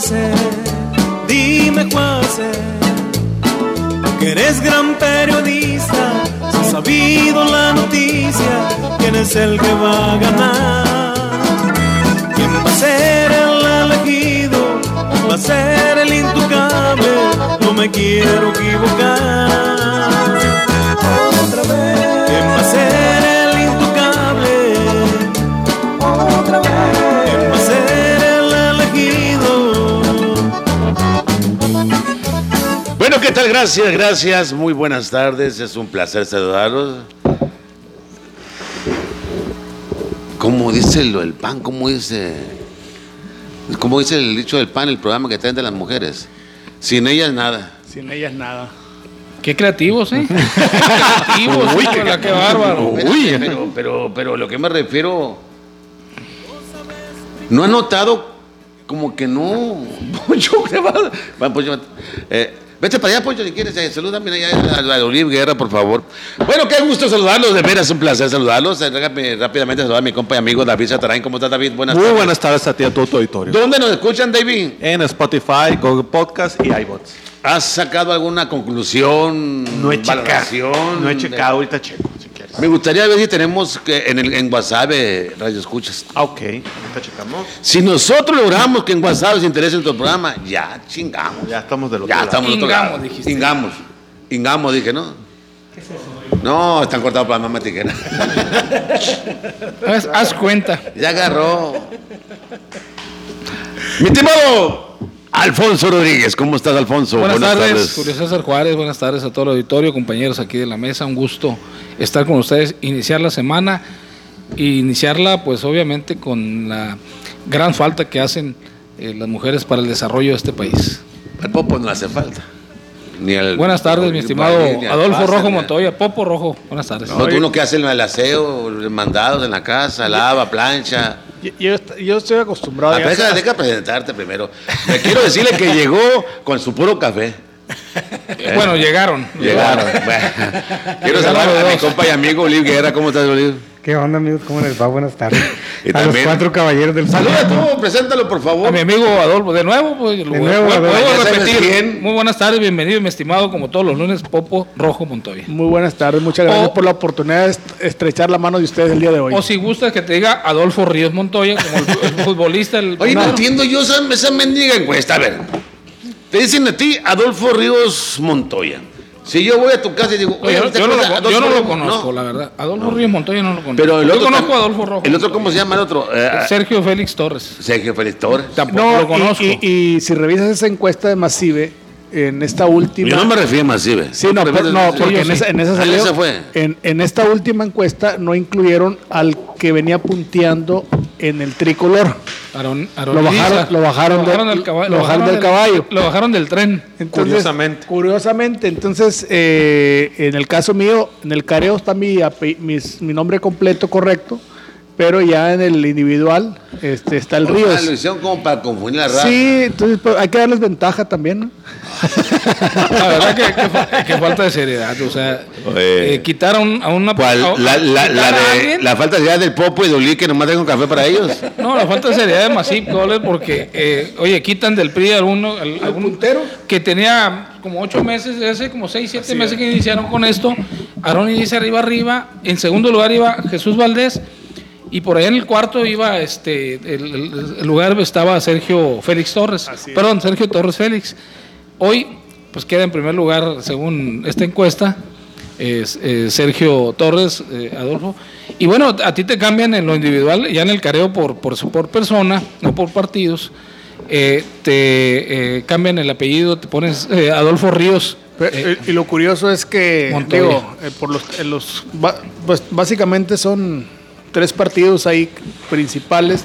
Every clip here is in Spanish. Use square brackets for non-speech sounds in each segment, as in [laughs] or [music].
Juárez, dime Juárez, que eres gran periodista, has sabido la noticia, quién es el que va a ganar, quién va a ser el elegido, va a ser el intocable, no me quiero equivocar. Otra vez, quién va a ser Bueno, ¿qué tal? Gracias, gracias. Muy buenas tardes. Es un placer saludarlos. ¿Cómo dice lo del pan? ¿Cómo dice? ¿Cómo dice el dicho del pan, el programa que traen de las mujeres? Sin ellas nada. Sin ellas nada. Qué creativos, ¿eh? [laughs] Qué creativos, Uy, qué bárbaro. Espérate, pero, pero, pero lo que me refiero. ¿No ha notado como que no? [laughs] Poncho, ¿qué va? Va, Poncho, eh, vete para allá, Poncho, si quieres. Eh, salúdame allá a la, a Olive Guerra, por favor. Bueno, qué gusto saludarlos, de veras, un placer saludarlos. Eh, déjame rápidamente saludar a mi compa y amigo David Satarain. ¿Cómo estás, David? Buenas Muy tardes. buenas tardes a ti a todo tu auditorio. ¿Dónde nos escuchan, David? En Spotify, Google Podcast y iBots. ¿Has sacado alguna conclusión? No he checado. No he checado, ahorita checo. Me gustaría ver si tenemos que en, el, en WhatsApp eh, Radio Escuchas. Ah, ok. Ahorita checamos. Si nosotros logramos que en WhatsApp se interese en tu programa, ya chingamos. Ya estamos del otro Ya lado. estamos del otro Ingamos, lado. dijiste. Ingamos. Ingamos, dije, ¿no? No, están cortados para la mamá tiquera. Haz, haz cuenta. ya agarró. Mi estimado Alfonso Rodríguez, ¿cómo estás, Alfonso? Buenas, tardes, Julio César Juárez. Buenas tardes a todo el auditorio, compañeros aquí de la mesa. Un gusto estar con ustedes, iniciar la semana y iniciarla, pues obviamente, con la gran falta que hacen eh, las mujeres para el desarrollo de este país. El Popo no hace falta. Ni el- Buenas tardes, mi estimado ni al Adolfo Rojo ni al- Montoya. Popo Rojo, buenas tardes. No, tú uno que hace el aseo, el mandados en la casa, lava, plancha. Yo, yo est- yo estoy acostumbrado. Ah, ya pero deja, a- presentarte primero. Me quiero decirle que llegó con su puro café. [laughs] Bueno, llegaron. Llegaron. [laughs] Bueno, quiero saludar a mi compa y amigo Oliv Guerra. ¿Cómo estás, Oliv? ¿Qué onda, amigos? ¿Cómo les va? Buenas tardes. [laughs] Y a también- los cuatro caballeros del Saluda tú, preséntalo, por A favor. mi amigo Adolfo, de nuevo, pues, lo nuevo, voy- repetir. Muy buenas tardes, bienvenido, mi estimado, como todos los lunes, Popo Rojo Montoya. Muy buenas tardes. Muchas gracias O- por la oportunidad de est- estrechar la mano de ustedes el día de hoy. O si gustas que te diga Adolfo Ríos Montoya, como el, el [laughs] futbolista. El, Oye, no No, entiendo yo esa, esa mendiga encuesta. A ver, te dicen a ti Adolfo Ríos Montoya. Si yo voy a tu casa y digo, yo, oye, yo ¿te no lo, yo no Adolfo lo conozco, No. la verdad. Adolfo Ríos Montoya no lo conozco. Pero el yo otro conozco a Adolfo Rojo. ¿El otro cómo se llama el otro? Eh, Sergio Félix Torres. Sergio Félix Torres. Tampoco no, lo conozco. y, y- y si revisas esa encuesta de Masive, en esta última. Yo no me refiero a Masive. Sí, no, por- no, sí, porque yo en, sí. esa, en esa Ah, salió. fue. En, en esta última encuesta no incluyeron al que venía punteando en el tricolor. Lo bajaron- lo bajaron del- del caba- lo bajaron del caballo. Lo bajaron del tren. Entonces, Curiosamente. Curiosamente, entonces, eh, en el caso mío, en el careo está mi, mis- mi nombre completo correcto, pero ya en el individual este, está el Ah, Ríos. lo hicieron como para confundir la raza. Sí, entonces pues, hay que darles ventaja también. ¿no? [laughs] La verdad que, que fa- que falta de seriedad. O sea, eh, quitaron a una. ¿Cuál? a- La, la, quitar la la falta de seriedad del Popo y de Oli que nomás tengo café para ellos. No, la falta de seriedad de Masip Goles porque, eh, oye, quitan del PRI a uno, al- algún puntero? que tenía como ocho meses, hace como seis, siete meses que iniciaron con esto. Aaron dice arriba, arriba. En segundo lugar iba Jesús Valdés. Y por ahí en el cuarto iba, este, el, el- lugar estaba Sergio Félix Torres. Perdón, Sergio Torres Félix. Hoy, pues queda en primer lugar, según esta encuesta, es, eh, Sergio Torres, eh, Adolfo. Y bueno, a ti te cambian en lo individual, ya en el careo por, por, por persona, no por partidos. Eh, te eh, cambian el apellido, te pones Adolfo Ríos. Eh, y lo curioso es que, Montoya. digo, eh, por los, los ba- pues, básicamente son tres partidos ahí principales.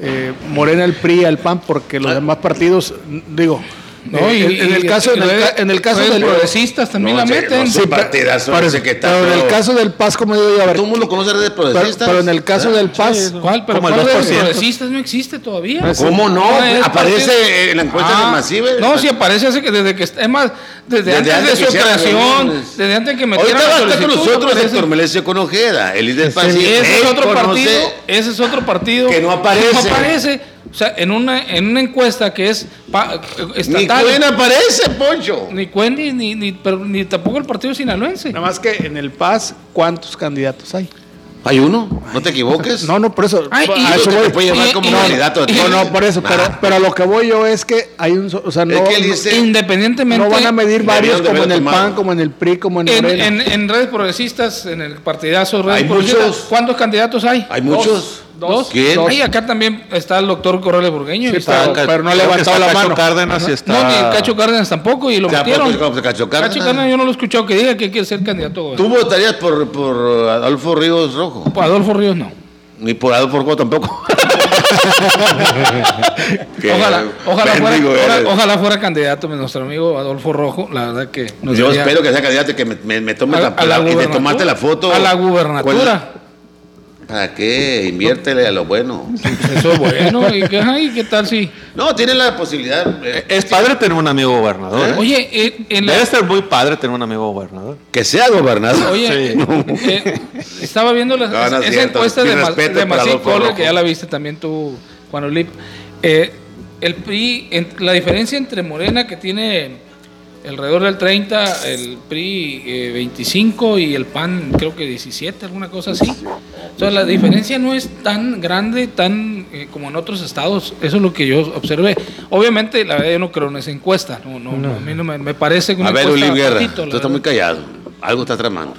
eh, Morena, el PRI, el PAN, porque los demás partidos, digo, no, y- en, en el caso, en el, en el caso del progresistas también No, la sí, meten. no, sí, Sí, partidazo, pero, ese que está pero en el caso del PAS, como digo yo, a ver, Todo el mundo conoce redes pero, progresistas. pero en el caso del PAS, ¿Cuál? Pero el ¿cuál de 2%. progresistas no existe todavía. ¿Cómo no? Aparece parte- en la encuesta Ah, de Masive. No, sí aparece hace que desde que es más desde, Desde antes, antes de que su creación, desde antes que Ahorita metieran va a estar con nosotros. Héctor Melesio Conojeda, el líder paciente. ese es otro partido, ese es otro partido que no aparece. no aparece. O sea, en una, en una encuesta que es pa- Ni estatal. Cuen aparece, Poncho. Ni Cuen ni, ni, ni- pero ni tampoco el partido sinaloense. Nada más que en el PAS, ¿cuántos candidatos hay? Hay uno, no te equivoques. No, no, por eso. Ay, a y- eso Te voy. puede llevar como y- candidato. No, no, por eso, pero, Ah. pero a lo que voy yo es que hay un, so- o sea, no, no- dice- Independientemente. no van a medir varios como en el tomado. PAN, como en el PRI, como en En, en, en redes progresistas, en el partidazo redes Hay progresistas, muchos. ¿cuántos candidatos hay? Hay muchos. ¿Dos? ¿Quién? Ahí acá también está el doctor Corrales Burgueño. Sí, está- pero- pero no ha levantado la Cacho mano. Cárdenas y está... No, ni Cacho Cárdenas tampoco, y lo metieron. Cacho Cárdenas. Cacho Cárdenas yo no lo he escuchado que diga que quiere ser candidato. ¿Tú votarías por, por Adolfo Ríos Rojo? Pues Adolfo Ríos no. Ni por Adolfo Rojo tampoco. [laughs] Ojalá, ojalá, fuera, ojalá- ojalá fuera candidato nuestro amigo Adolfo Rojo. La verdad que nos Yo espero que sea candidato y que me, me, me tome a, la, a la y de gubernatura. tomarte la foto. A la gubernatura. ¿Para qué? Inviértele a lo bueno. Eso es bueno. ¿Y qué, ay, ¿qué tal si? No, tiene la posibilidad. eh, Es padre tener un amigo gobernador. ¿eh? Oye, eh, en la- Debe ser muy padre tener un amigo gobernador. Que sea gobernador. Oye, eh, estaba viendo las- No, no es esa cierto. encuesta Mi de, Ma- de que ya la viste también tú, Juan Olip. Eh, el PRI, en- la diferencia entre Morena, que tiene alrededor del 30, el PRI eh, 25 y el PAN creo que 17, alguna cosa así. Entonces la diferencia no es tan grande, tan eh, como en otros estados. Eso es lo que yo observé. Obviamente, la verdad, yo no creo en esa encuesta. No, no, no, a mí no me, me parece que una A ver, Uli Guerra, patito, la tú estás muy callado. Algo está tramando.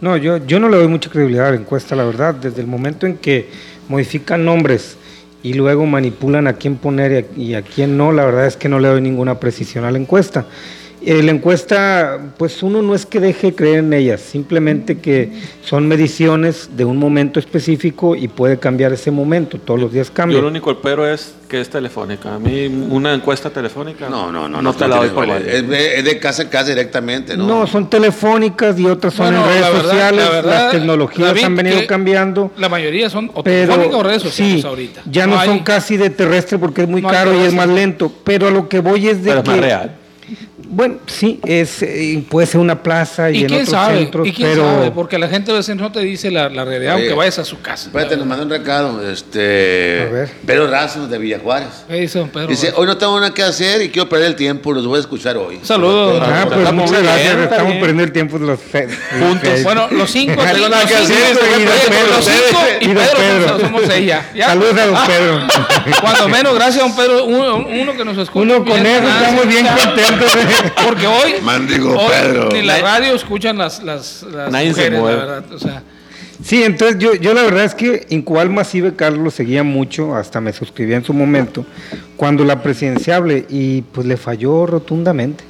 No, yo, yo no le doy mucha credibilidad a la encuesta, la verdad. Desde el momento en que modifican nombres y luego manipulan a quién poner y a, y a quién no, la verdad es que no le doy ninguna precisión a la encuesta. Eh, la encuesta, pues uno no es que deje creer en ellas, simplemente que son mediciones de un momento específico y puede cambiar ese momento, todos los días Yo cambia. lo único pero es que es telefónica. A mí una encuesta telefónica No, no, no. no te la doy por es, de, es de casa en casa directamente, ¿no? No, son telefónicas y otras son en redes la verdad- sociales, la verdad, las tecnologías han venido cambiando. La mayoría son o pero telefónicas o redes sociales sí, ahorita. ya no, hay- son casi de terrestre porque es muy caro y es más lento. Pero a lo que voy es de que más real. Bueno, sí, es eh, puede ser una plaza y, ¿Y en quién otros sabe? centros, ¿Y quién pero sabe? Porque la gente a veces no te dice la, la realidad, Oye, aunque vayas a su casa. Espérate, nos manda un recado. Este, A ver. Pedro Razo de Villajuárez. ¿Qué dice don Pedro? Dice, hoy no tengo nada que hacer y quiero perder el tiempo, los voy a escuchar hoy. Saludos. don ah, pues está muchas gracias, bien, estamos perdiendo el tiempo de los Juntos. Bueno, los cinco. No tengo nada los que cinco, hacer, los estoy cinco, Pedro, los cinco y Pedro, Pedro. somos- ella. Ya. Saludos a don Pedro. Cuando menos, gracias, don Pedro. Uno, uno que nos escucha. Uno con eso estamos bien contentos. Porque hoy, Mandigo hoy Pedro. ni la radio escuchan las, las, las Nadie se mujeres, la mueve. verdad. O sea, Sí, entonces yo, yo la verdad es que Incual Masive Carlos lo seguía mucho, hasta me suscribía en su momento, cuando la presidenciable, y pues le falló rotundamente.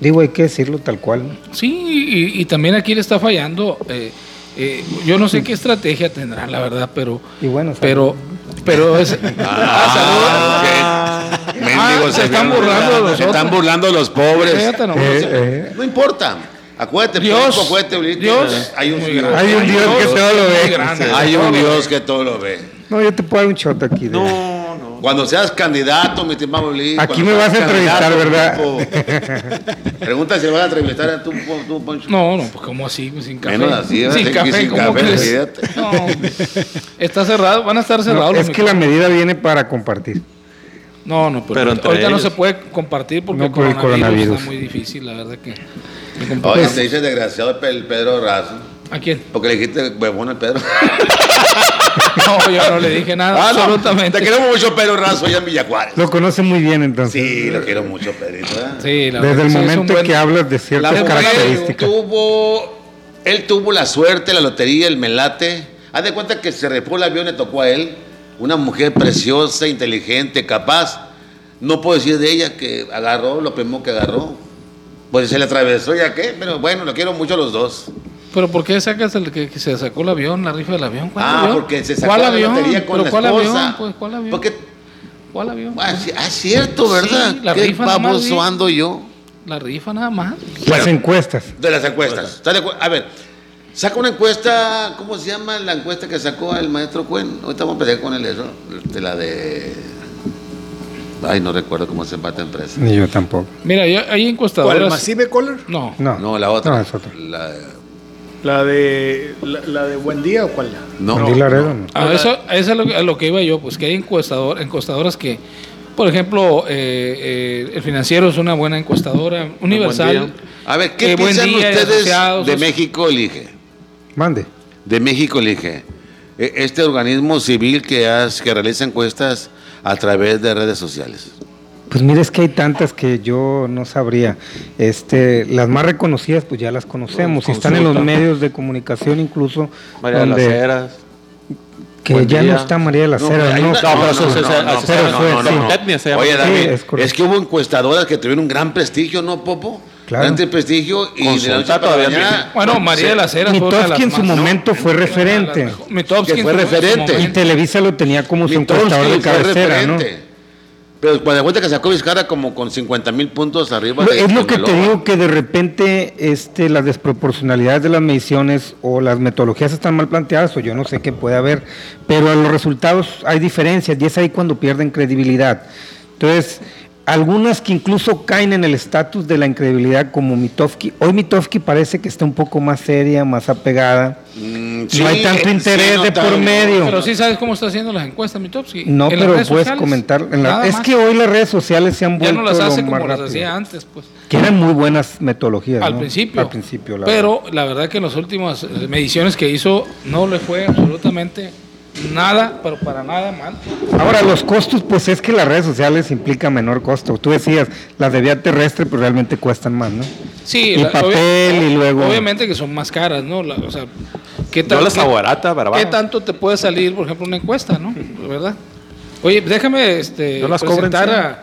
Digo, hay que decirlo tal cual. ¿no? Sí, y, y también aquí le está fallando. eh, eh, yo no sé qué estrategia tendrán, la verdad, pero. Y bueno, pero, pero es. Ah, [laughs] Ah, se están señores. burlando de Se están burlando de los pobres. Fíjate. Eh, eh. No importa. Acuérdate, Dios, Poncho, acuérdate. Dios, hay un Dios. Hay un Dios que todo lo ve. grande. Hay un Dios que todo lo ve. No, yo te puedo dar un shot aquí. No, no. Cuando seas candidato, mi estimado Ulises. Aquí me vas a entrevistar, ¿verdad? tipo, [laughs] Pregunta si vas a entrevistar a tú, Poncho. No, no, pues como así, sin café. Menos así, sin Sí, café, sin ¿cómo café. No, está cerrado, van a estar No, cerrados los es que la medida viene para compartir. No, no, pero, Pero entre ahorita no se puede compartir porque No, el coronavirus, coronavirus. está muy difícil, la verdad que. Oye, te dice desgraciado el Pedro Razo. ¿A quién? Porque le dijiste huevón al Pedro. [laughs] No, yo no le dije nada, Ah, no, absolutamente. Te queremos mucho, Pedro Razo, allá en Villajuárez. Lo conoce muy bien entonces. Sí, lo quiero mucho, Pedrito. ¿eh? Sí, la Desde el sí, momento buen- que hablas de La ciertas mujer características. tuvo, él tuvo la suerte, la lotería, el melate. Haz de cuenta que se repó el avión y le tocó a él. Una mujer preciosa, inteligente, capaz. No puedo decir de ella que agarró lo primero que agarró. Pues se le atravesó, ¿ya qué? Pero bueno, lo quiero mucho a los dos. Pero ¿por qué sacas el que, que se sacó el avión, la rifa del avión? ¿Cuál Ah, avión? porque se sacó ¿Cuál la avión? lotería con ¿Pero la cuál esposa. avión? Pues, ¿Cuál avión? Porque, ¿Cuál avión? ah, sí, ah, cierto, ¿verdad? Sí, la Qué rifa ando yo. La rifa nada más. Las encuestas. De las encuestas. ¿Estás de acuerdo? A ver, saca una encuesta, ¿cómo se llama la encuesta que sacó el maestro Cuen? Ahorita vamos a empezar con el eso, de la de... Ay, no recuerdo cómo se llama esta empresa. Ni yo tampoco. Mira, yo, hay ¿Cuál? encuestadoras. ¿El Massive Color? No. No, No, la otra. No, es otra. La- La de, la, la de Buen Día o cuál? No, Di Laredo, no. A eso, a eso es lo, que- a lo que iba yo, pues que hay encuestador, encuestadoras que, por ejemplo, eh, eh, el financiero es una buena encuestadora, Universal. A ver, ¿qué Eh, piensan Día ustedes de o sea- México Elige? Mande. De México Elige. E- Este organismo civil que, hace, que realiza encuestas a través de redes sociales. Pues mire, es que hay tantas que yo no sabría. Este, las más reconocidas, pues ya las conocemos. Y están en los medios de comunicación incluso. María de las Heras. Que Buen ya día. no está María de la No, Cera. hay No, pero fue, sí. Oye, Sí, David, es es, correcto. que hubo encuestadoras que tuvieron un gran prestigio, ¿no, Popo? Claro. Gran prestigio y de la noche Consulta para todavía mañana- Bueno, María de las Heras fue una de las Mitofsky en su más- momento fue referente. Mitofsky Que fue referente. Y. Televisa lo tenía como su encuestador de cabecera, ¿no? Pero cuando de cuenta que sacó Vizcarra como con 50 mil puntos arriba de Es lo que te digo que de repente este, las desproporcionalidades de las mediciones o las metodologías están mal planteadas o yo no sé qué puede haber, pero en los resultados hay diferencias y es ahí cuando pierden credibilidad. Entonces, algunas que incluso caen en el estatus de la incredibilidad como Mitofsky. Hoy Mitofsky parece que está un poco más seria, más apegada. Mm, no hay tanto sí, interés no de por medio. Pero sí sabes cómo está haciendo las encuestas, Mitofsky. No, En las pero redes puedes sociales, comentar. en la- nada es que hoy las redes sociales se han ya vuelto no las hace más como las hacía antes, pues. Que eran muy buenas metodologías. Al ¿no? principio. Al principio, la Pero la verdad que en las últimas eh, mediciones que hizo no le fue absolutamente nada, pero para nada mal. Ahora, los costos, pues es que las redes sociales implican menor costo. Tú decías, las de vía terrestre, pues realmente cuestan más, ¿no? Sí, Y papel, y luego- Obviamente que son más caras, ¿no? La- o sea, ¿qué, las qué- abarata, pero ¿Qué vamos. tanto te puede salir, por ejemplo, una encuesta, no? ¿Verdad? Oye, déjame este, No las cobren, presentar a,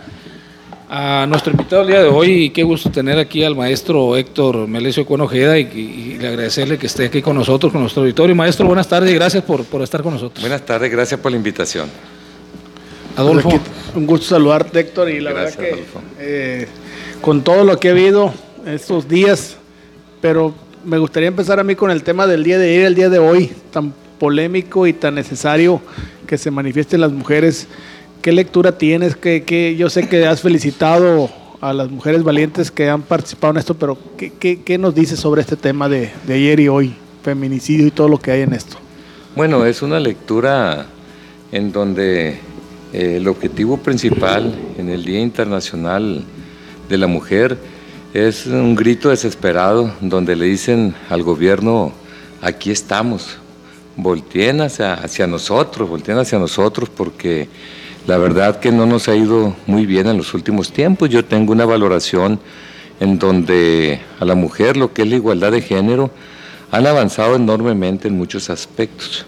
a nuestro invitado el día de hoy y qué gusto tener aquí al maestro Héctor Melesio Cuenojeda y, y, y le agradecerle que esté aquí con nosotros, con nuestro auditorio. Maestro, buenas tardes y gracias por, por estar con nosotros. Buenas tardes, gracias por la invitación. Adolfo. Pues aquí, un gusto saludarte, Héctor, y la Gracias, verdad que eh, con todo lo que ha habido estos días, pero me gustaría empezar a mí con el tema del día de ayer, el día de hoy, tan polémico y tan necesario que se manifiesten las mujeres. ¿Qué lectura tienes? que que yo sé que has felicitado a las mujeres valientes que han participado en esto, pero ¿qué, qué- qué nos dices sobre este tema de, de ayer y hoy? Feminicidio y todo lo que hay en esto. Bueno, es una lectura en donde eh, el objetivo principal en el Día Internacional de la Mujer es un grito desesperado donde le dicen al gobierno, aquí estamos, volteen hacia, hacia nosotros, volteen hacia nosotros porque la verdad que no nos ha ido muy bien en los últimos tiempos. Yo tengo una valoración en donde a la mujer lo que es la igualdad de género han avanzado enormemente en muchos aspectos,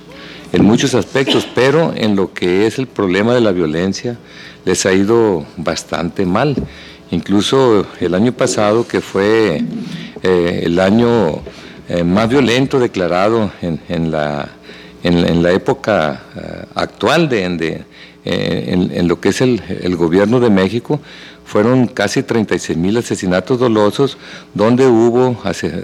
en muchos aspectos, pero en lo que es el problema de la violencia les ha ido bastante mal. Incluso el año pasado, que fue eh, el año eh, más violento declarado en, la, en la época eh, actual de, de, eh, en, en lo que es el, el gobierno de México, fueron casi 36 mil asesinatos dolosos, donde hubo,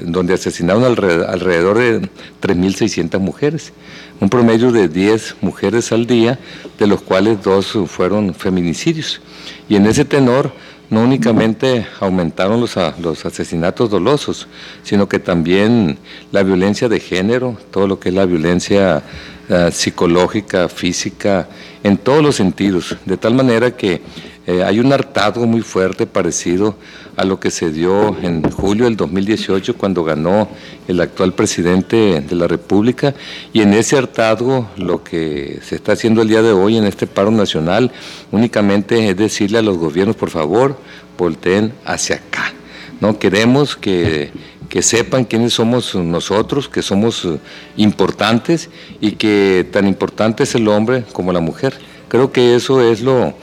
donde asesinaron alrededor, alrededor de 3.600 mujeres, un promedio de 10 mujeres al día, de los cuales dos fueron feminicidios. Y en ese tenor, no únicamente aumentaron los, los asesinatos dolosos, sino que también la violencia de género, todo lo que es la violencia eh, psicológica, física, en todos los sentidos, de tal manera que eh, hay un hartazgo muy fuerte parecido a lo que se dio en julio del 2018 cuando ganó el actual presidente de la República y en ese hartazgo lo que se está haciendo el día de hoy en este paro nacional únicamente es decirle a los gobiernos por favor volteen hacia acá. No queremos que, que sepan quiénes somos nosotros, que somos eh, importantes y que tan importante es el hombre como la mujer. Creo que eso es lo,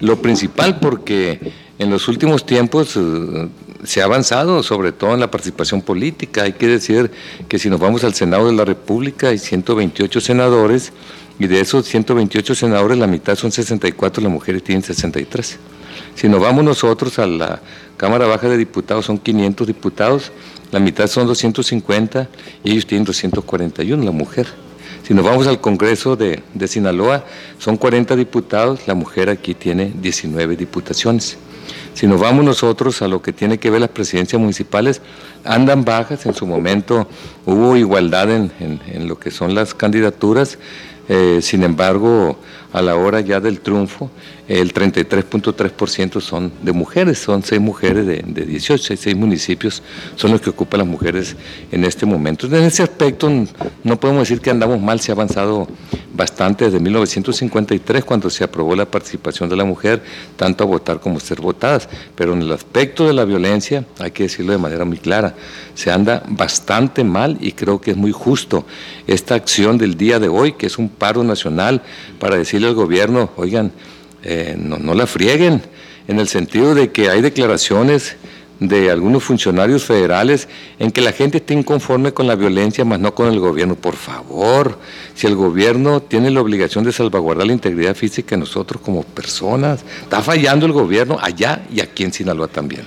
lo principal porque en los últimos tiempos eh, se ha avanzado, sobre todo en la participación política. Hay que decir que si nos vamos al Senado de la República hay 128 senadores y de esos 128 senadores la mitad son 64, las mujeres tienen 63. Si nos vamos nosotros a la Cámara Baja de Diputados, son 500 diputados, la mitad son 250 y ellos tienen 241, la mujer. Si nos vamos al Congreso de, de Sinaloa, son 40 diputados, la mujer aquí tiene 19 diputaciones. Si nos vamos nosotros a lo que tiene que ver las presidencias municipales, andan bajas, en su momento hubo igualdad en, en- lo que son las candidaturas, eh, sin embargo, a la hora ya del triunfo, el 33.3% son de mujeres, son seis mujeres de, de 18, seis, municipios son los que ocupan las mujeres en este momento. En ese aspecto no podemos decir que andamos mal, se ha avanzado bastante desde 1953 cuando se aprobó la participación de la mujer, tanto a votar como a ser votadas, pero en el aspecto de la violencia, hay que decirlo de manera muy clara, se anda bastante mal y creo que es muy justo esta acción del día de hoy, que es un paro nacional, para decirle al gobierno, oigan, eh, no, la frieguen, en el sentido de que hay declaraciones de algunos funcionarios federales en que la gente está inconforme con la violencia, más no con el gobierno. Por favor, si el gobierno tiene la obligación de salvaguardar la integridad física de nosotros como personas, está fallando el gobierno allá y aquí en Sinaloa también.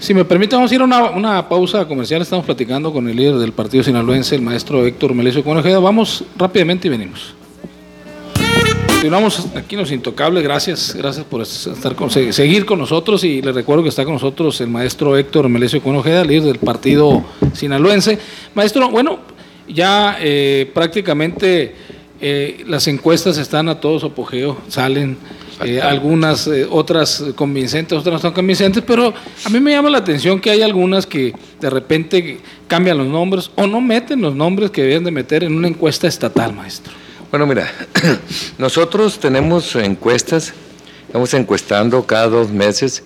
Si me permite, vamos a ir a una, una pausa comercial. Estamos platicando con el líder del partido sinaloense, el maestro Héctor Melesio Conejeda. Vamos rápidamente y venimos. Continuamos aquí en Los Intocables. Gracias, gracias por estar con, seguir con nosotros. Y les recuerdo que está con nosotros el maestro Héctor Melesio Conojeda, líder del partido sinaloense. Maestro, bueno, ya eh, prácticamente eh, las encuestas están a todo su apogeo, salen eh, algunas, eh, otras convincentes, otras no tan convincentes, pero a mí me llama la atención que hay algunas que de repente cambian los nombres o no meten los nombres que deben de meter en una encuesta estatal, maestro. Bueno, mira, [coughs] nosotros tenemos encuestas, estamos encuestando cada dos meses,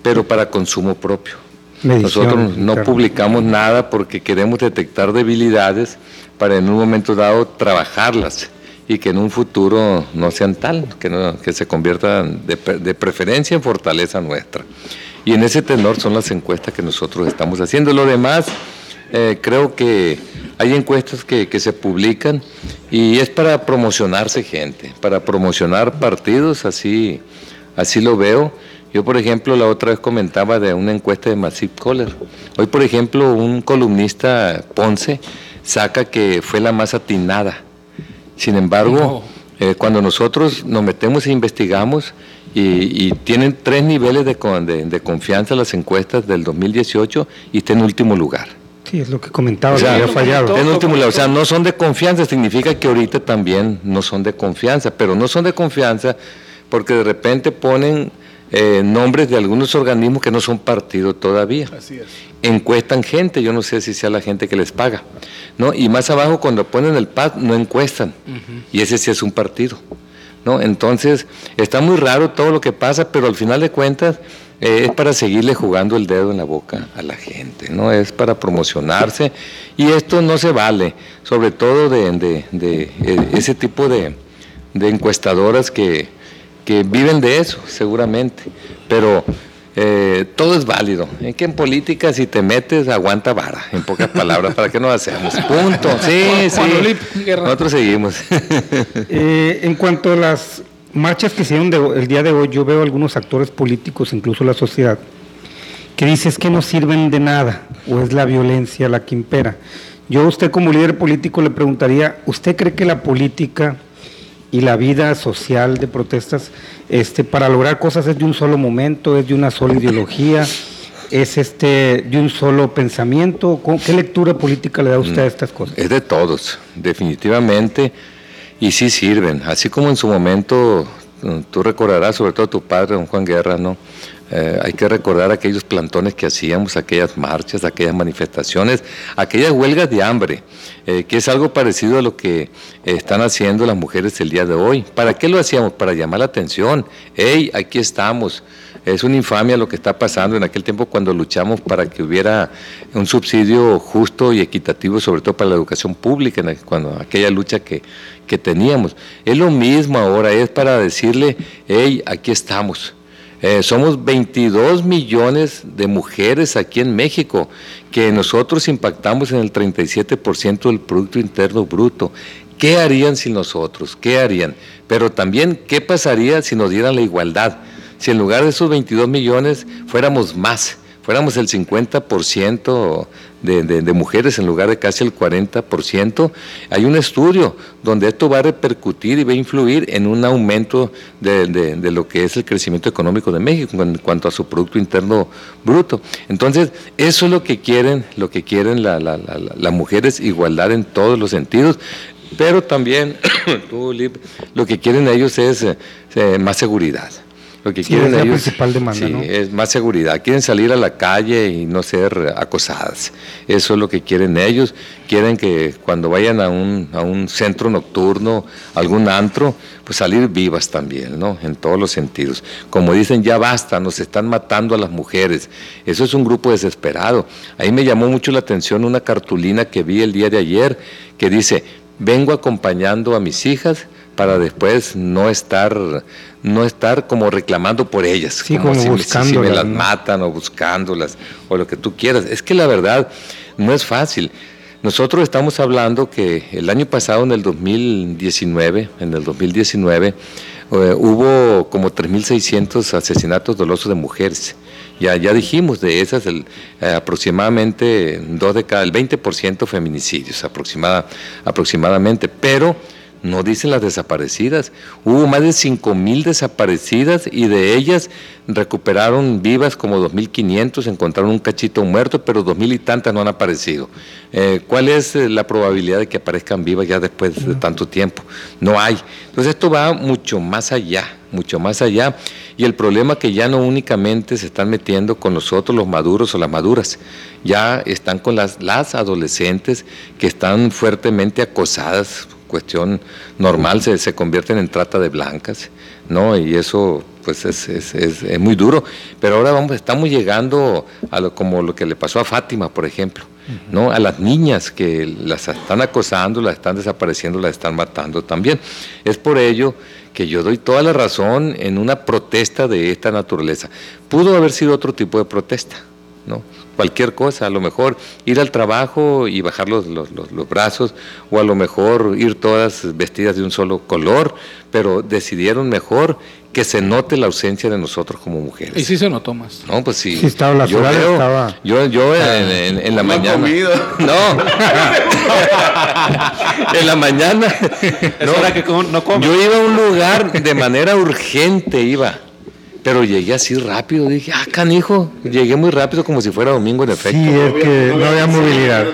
pero para consumo propio. Medición Nosotros no interna. publicamos nada porque queremos detectar debilidades para en un momento dado trabajarlas y que en un futuro no sean tal, que, no- que se conviertan de, de preferencia en fortaleza nuestra. Y en ese tenor son las encuestas que nosotros estamos haciendo. Lo demás, eh, creo que hay encuestas que, que se publican y es para promocionarse gente, para promocionar partidos, así, así lo veo. Yo, por ejemplo, la otra vez comentaba de una encuesta de Massive Caller. Hoy, por ejemplo, un columnista Ponce saca que fue la más atinada. Sin embargo, eh, cuando nosotros nos metemos e investigamos y, y tienen tres niveles de- de confianza las encuestas del 2018 y está en último lugar. Sí, es lo que comentaba, O sea, que había fallado. En último lugar. O sea, no son de confianza, significa que ahorita también no son de confianza, pero no son de confianza porque de repente ponen eh, nombres de algunos organismos que no son partido todavía. Así es. Encuestan gente, yo no sé si sea la gente que les paga. ¿no? Y más abajo, cuando ponen el PAD, no encuestan. Y ese sí es un partido. ¿no? Entonces, está muy raro todo lo que pasa, pero al final de cuentas eh, es para seguirle jugando el dedo en la boca a la gente, ¿no? Es para promocionarse. Y esto no se vale, sobre todo de, de- de, eh, ese tipo de, de encuestadoras que, que viven de eso, seguramente. Pero eh, todo es válido. Es que en política, si te metes, aguanta vara, en pocas palabras, ¿para qué nos hacemos? Punto. Sí, Juan sí. Nosotros seguimos. Eh, en cuanto a las marchas que se dieron el día de hoy, yo veo algunos actores políticos, incluso la sociedad, que dice es que no sirven de nada o es la violencia la que impera. Yo a usted como líder político le preguntaría, ¿usted cree que la política y la vida social de protestas este, para lograr cosas es de un solo momento, es de una sola ideología, es este, de un solo pensamiento? ¿Cómo- ¿Qué lectura política le da usted a estas cosas? Es de todos, definitivamente, y sí sirven. Así como en su momento, mm, tú recordarás, sobre todo tu padre, don Juan Guerra, ¿no? Eh, hay que recordar aquellos plantones que hacíamos, aquellas marchas, aquellas manifestaciones, aquellas huelgas de hambre, eh, que es algo parecido a lo que eh, están haciendo las mujeres el día de hoy. ¿Para qué lo hacíamos? Para llamar la atención. ¡Hey, aquí estamos! Es una infamia lo que está pasando en aquel tiempo cuando luchamos para que hubiera un subsidio justo y equitativo, sobre todo para la educación pública, en cuando aquella lucha que, que teníamos. Es lo mismo ahora, es para decirle, hey, aquí estamos. Eh, somos 22 millones de mujeres aquí en México, que nosotros impactamos en el 37% del Producto Interno Bruto. ¿Qué harían sin nosotros? ¿Qué harían? Pero también, ¿qué pasaría si nos dieran la igualdad? Si en lugar de esos 22 millones fuéramos más, fuéramos el 50% de, de, mujeres en lugar de casi el 40%. Hay un estudio donde esto va a repercutir y va a influir en un aumento de, lo que es el crecimiento económico de México en cuanto a su Producto Interno Bruto. Entonces, eso es lo que quieren, lo que quieren la, la, la, las mujeres, igualdad en todos los sentidos. Pero también, [coughs] lo que quieren ellos es eh, más seguridad. Lo que Sí, quieren es ellos principal demanda, sí, ¿no? es más seguridad. Quieren salir a la calle y no ser acosadas. Eso es lo que quieren ellos. Quieren que cuando vayan a un, a un centro nocturno, algún antro, pues salir vivas también, ¿no? En todos los sentidos. Como dicen, ya basta, nos están matando a las mujeres. Eso es un grupo desesperado. Ahí me llamó mucho la atención una cartulina que vi el día de ayer que dice, vengo acompañando a mis hijas para después no estar no estar como reclamando por ellas, Sí, como, como si, si- me las ¿no? matan o buscándolas o lo que tú quieras. Es que la verdad no es fácil. Nosotros estamos hablando que el año pasado, en el 2019, en el 2019, eh, hubo como 3.600 asesinatos dolosos de mujeres. Ya, ya dijimos de esas, el, eh, aproximadamente dos de cada, el 20% feminicidios aproximada, aproximadamente, pero no dicen las desaparecidas. Hubo más de 5.000 desaparecidas y de ellas recuperaron vivas como 2.500, encontraron un cachito muerto, pero 2.000 y tantas no han aparecido. Eh, ¿Cuál es eh, la probabilidad de que aparezcan vivas ya después de tanto tiempo? No hay. Entonces esto va mucho más allá, mucho más allá. Y el problema que ya no únicamente se están metiendo con nosotros los maduros o las maduras, ya están con las, las adolescentes que están fuertemente acosadas cuestión normal, se, se convierten en trata de blancas, ¿no? Y eso pues es, es, es- es muy duro. Pero ahora vamos, estamos llegando a lo, como lo que le pasó a Fátima, por ejemplo, ¿no? A las niñas que las están acosando, las están desapareciendo, las están matando también. Es por ello que yo doy toda la razón en una protesta de esta naturaleza. Pudo haber sido otro tipo de protesta, ¿no? Cualquier cosa, a lo mejor ir al trabajo y bajar los, los- los- los brazos, o a lo mejor ir todas vestidas de un solo color, pero decidieron mejor que se note la ausencia de nosotros como mujeres. Y sí se notó más. No, pues sí. Sí, estaba la yo ciudad veo- estaba- Yo, yo en, en- en la mañana. comido. No. [laughs] en la mañana. No, era que no. Yo iba a un lugar de manera urgente, iba. Pero llegué así rápido, dije, ah, canijo, llegué muy rápido como si fuera domingo en efecto. Sí, es que no había movilidad.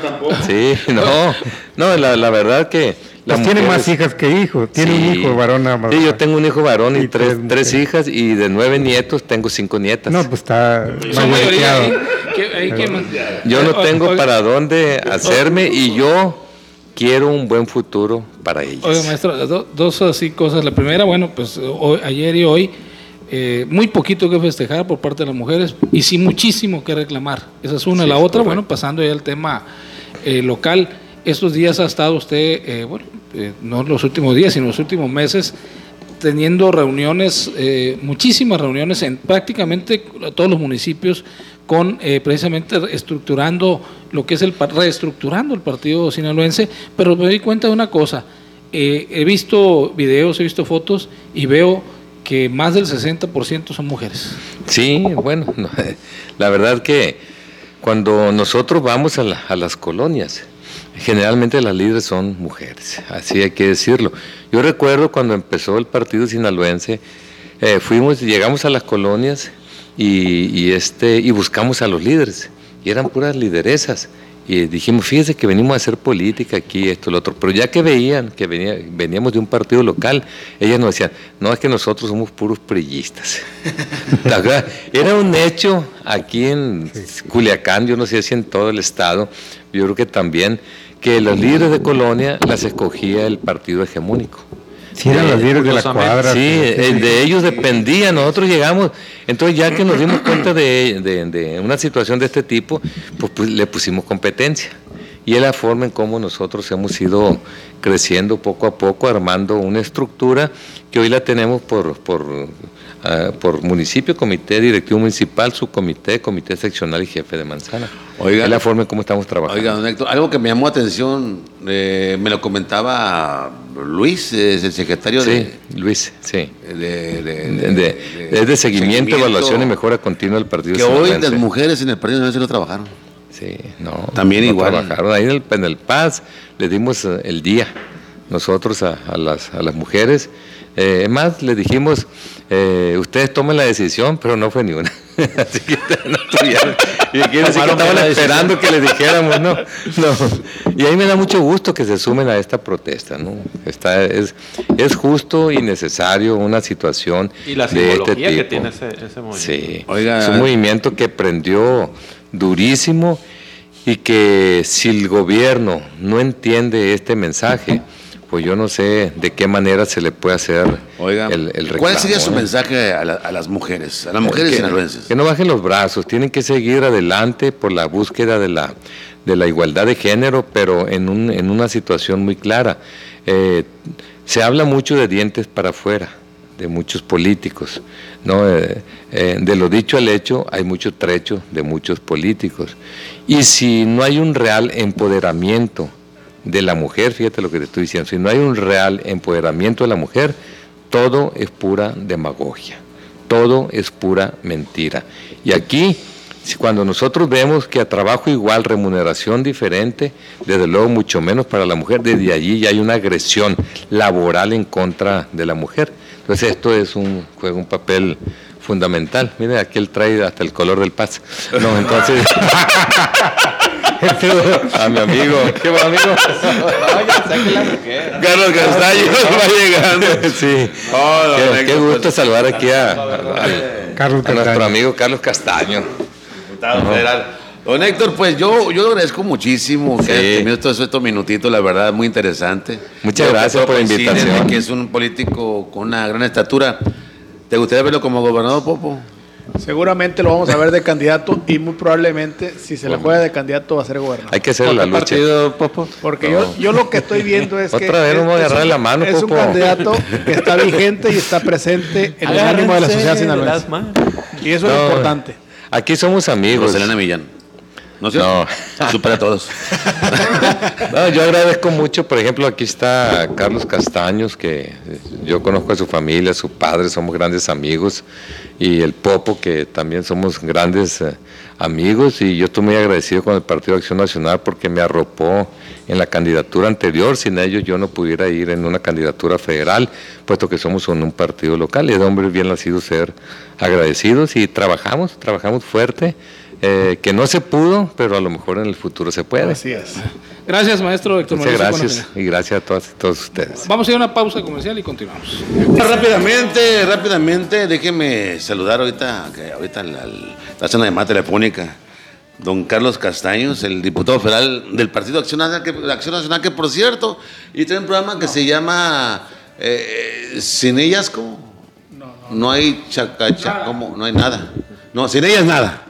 Sí, no, no, la, la verdad que... las Pues tiene más hijas que hijos. Tiene un hijo varón nada más. Sí, yo tengo un hijo varón y, Y tres, tres hijas y de nueve nietos tengo cinco nietas. No, pues está mayoría. ¿eh? ¿Qué- ahí quién- Yo no tengo para dónde hacerme y yo quiero un buen futuro para ellas. Oiga, maestro, do- dos así cosas. La primera, bueno, pues hoy- ayer y hoy, eh, muy poquito que festejar por parte de las mujeres y sí muchísimo que reclamar. Esa es una. Sí, la es otra, correcto. bueno, pasando ya al tema eh, local. Estos días ha estado usted, eh, bueno, eh, no los últimos días, sino los últimos meses, teniendo reuniones, muchísimas reuniones en prácticamente todos los municipios con eh, precisamente estructurando lo que es el reestructurando el partido sinaloense, pero me doy cuenta de una cosa, eh, he visto videos, he visto fotos y veo que más del 60% son mujeres. Sí, bueno, [laughs] no, la verdad que cuando nosotros vamos a las colonias, generalmente las líderes son mujeres, así hay que decirlo. Yo recuerdo cuando empezó el partido sinaloense, eh, fuimos, llegamos a las colonias y, y este, y buscamos a los líderes, y eran puras lideresas. Y dijimos, fíjese que venimos a hacer política aquí, esto, lo otro. Pero ya que veían que venía- veníamos de un partido local, ellas nos decían, no, es que nosotros somos puros prillistas. Ajá. [laughs] Era un hecho aquí en Culiacán, yo no sé si en todo el estado, yo creo que también, que los líderes de colonia las escogía el partido hegemónico. Sí, eran los líderes de la cuadra. Sí, eh, de ellos dependía, nosotros llegamos, entonces ya que nos dimos cuenta de, de- de una situación de este tipo, pues, pues, le pusimos competencia. Y es la forma en cómo nosotros hemos ido creciendo poco a poco, armando una estructura que hoy la tenemos por, por ah, por municipio, comité directivo municipal, subcomité, comité seccional y jefe de manzana. Oiga. es la forma en cómo estamos trabajando. Oiga, don Héctor, algo que me llamó la atención, eh, me lo comentaba Luis, es el secretario sí, de, Luis, sí. de, de- De, de- es de seguimiento, evaluación y mejora continua del partido. Que hoy las mujeres en el partido no se lo trabajaron. Sí, no. También no igual. Trabajaron ahí en el, en el Paz, le dimos eh, el día nosotros a, a las, a las mujeres. Eh, es más, le dijimos, eh, ustedes tomen la decisión, pero no fue ni una. [laughs] Así que no tuvieron. Y quiere decir que estaban esperando que les dijéramos, no, no. Y ahí me da mucho gusto que se sumen a esta protesta, ¿no? Está, es, es justo y necesario una situación Y la de este simbología que tipo. tiene ese, ese movimiento. Sí, Oiga. es un movimiento que prendió durísimo y que si el gobierno no entiende este mensaje, pues yo no sé de qué manera se le puede hacer Oiga, el, el reclamo. ¿cuál sería su ¿no? mensaje a, la- a las mujeres, a las mujeres que, sinaloenses? que no bajen los brazos, tienen que seguir adelante por la búsqueda de la, de la igualdad de género, pero en, un, en una situación muy clara. Eh, se habla mucho de dientes para afuera, de muchos políticos. ¿no? Eh, eh, de lo dicho al hecho hay mucho trecho de muchos políticos. Y si no hay un real empoderamiento de la mujer, fíjate lo que te estoy diciendo, si no hay un real empoderamiento de la mujer, todo es pura demagogia, todo es pura mentira. Y aquí, cuando nosotros vemos que a trabajo igual, remuneración diferente, desde luego mucho menos para la mujer, desde allí ya hay una agresión laboral en contra de la mujer. Entonces esto es un, juega un papel fundamental. Mire, aquí él trae hasta el color del paz. No, entonces... [laughs] [laughs] a mi amigo. ¿Qué va, amigo? Carlos Castaño va llegando. [laughs] Sí. Oh, qué, gusto saludar aquí a, a- Carlos a nuestro amigo Carlos Castaño. Diputado federal. Don Héctor, pues yo, yo le agradezco muchísimo que Sí. haya tenido estos, estos minutitos, la verdad, muy interesante. Muchas que gracias por la invitación. Que es un político con una gran estatura. ¿Te gustaría verlo como gobernador, Popo? Seguramente lo vamos a ver de candidato y muy probablemente si se le juega de candidato va a ser gobernador. Hay que hacer la lucha. Popo? Porque yo, yo lo que estoy viendo es [laughs] que Otra vez es, no me voy a es agarrar un, la mano, es un Popo. candidato que está vigente y está presente en el ánimo de la sociedad sinaloense. Y eso es importante. Aquí somos amigos. Rosalena Millán. ¿No No. [laughs] Supera a todos. [laughs] No, yo agradezco mucho, por ejemplo, aquí está Carlos Castaños, que yo conozco a su familia, a su padre, somos grandes amigos, y el Popo, que también somos grandes eh, amigos, y yo estoy muy agradecido con el Partido de Acción Nacional porque me arropó en la candidatura anterior, sin ellos yo no pudiera ir en una candidatura federal, puesto que somos un, un partido local, y es de hombres bien nacidos ser agradecidos, y trabajamos, trabajamos fuerte, eh, que no se pudo, pero a lo mejor en el futuro se puede. Así es. Gracias, maestro Héctor Muchas gracias y gracias a todas y todos ustedes. Vamos a ir a una pausa comercial y continuamos. Rápidamente, rápidamente, déjeme saludar ahorita, que ahorita la, la hace una llamada telefónica. Don Carlos Castaños, el diputado federal del Partido Acción Nacional, que, Acción Nacional, que por cierto, y tiene un programa que se llama eh, Sin ellas, ¿cómo? No, hay chacacha, ¿cómo? No hay nada. No, sin ellas nada.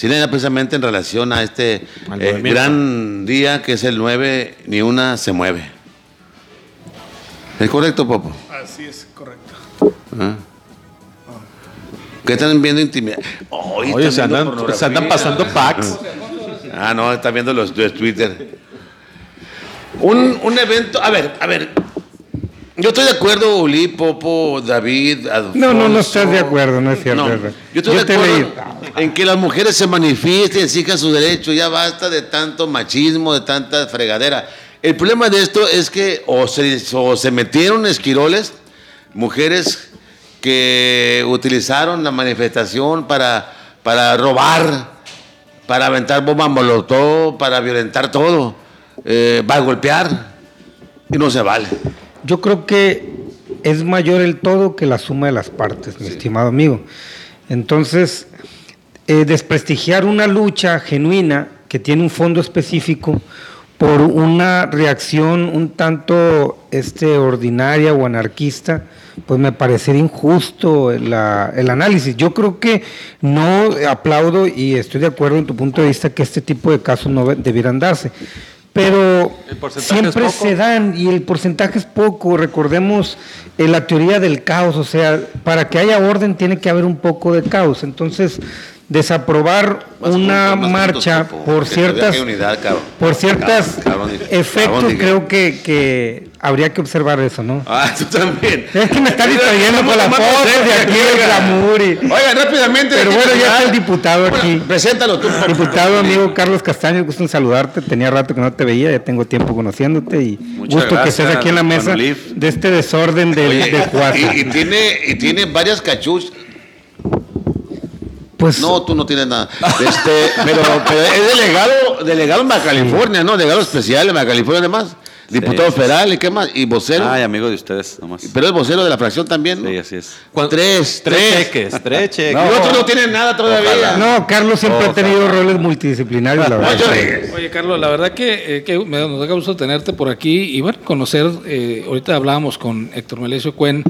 Sin ellas precisamente en relación a este eh, gran día que es el 9, ni una se mueve. ¿Es correcto, Popo? Así es, correcto. ¿Ah? ¿Qué están viendo intimidad? Oye, están se viendo andan, se andan pornografía. pasando packs. Ah, no, están viendo los de Twitter. Un, un evento, a ver, a ver. Yo estoy de acuerdo, Uli, Popo, David, Alfonso. No, no, no estás de acuerdo, no es cierto. No, yo estoy Yo de acuerdo en que las mujeres se manifiesten, exijan su derecho, ya basta de tanto machismo, de tanta fregadera. El problema de esto es que o se, o se metieron esquiroles, mujeres que utilizaron la manifestación para, para robar, para aventar bombas molotov, para violentar todo, eh, para golpear, y no se vale. Yo creo que es mayor el todo que la suma de las partes, mi estimado amigo. Entonces, eh, desprestigiar una lucha genuina que tiene un fondo específico por una reacción un tanto este, ordinaria o anarquista, pues me parecería injusto la- el análisis. Yo creo que no aplaudo y estoy de acuerdo en tu punto de vista que este tipo de casos no debieran darse. Pero ¿El porcentaje es siempre se dan y el porcentaje es poco. Recordemos en la teoría del caos, o sea, para que haya orden tiene que haber un poco de caos. Entonces, desaprobar Más una marcha puntos, por ciertas unidad, por ciertas Cabrón, cabrón, efectos cabrón, creo que, que habría que observar eso, ¿no? Ah, tú también. [laughs] Es que me está distrayendo con la Estamos foto tomando de aquí del oiga. glamour y- Oigan, rápidamente. Pero bueno, ya está el diputado Bueno, aquí. Preséntalo tú. por Diputado amigo Carlos Castaño, gusto en saludarte. Tenía rato que no te veía, ya tengo tiempo conociéndote y Muchas gusto que gracias, estés aquí en la mesa de este desorden del, Oye, de y, y tiene, y tiene varias cachuchas. Pues No, tú no tienes nada. Este, pero, pero es delegado, delegado en California, ¿no? Delegado especial en California, además. Diputado sí, sí. federal, ¿y qué más? Y vocero. Ay, amigo de ustedes, nomás. pero es vocero de la fracción también, ¿no? Sí, así es. Tres, Tres tres. cheques, tres [laughs] cheques. Y otro no tiene nada todavía. no, Carlos siempre ha tenido roles multidisciplinarios, la verdad. Oye, Carlos, la verdad que, eh, que me da- nos da gusto tenerte por aquí y bueno, conocer, eh, ahorita hablábamos con Héctor Melesio Cuen,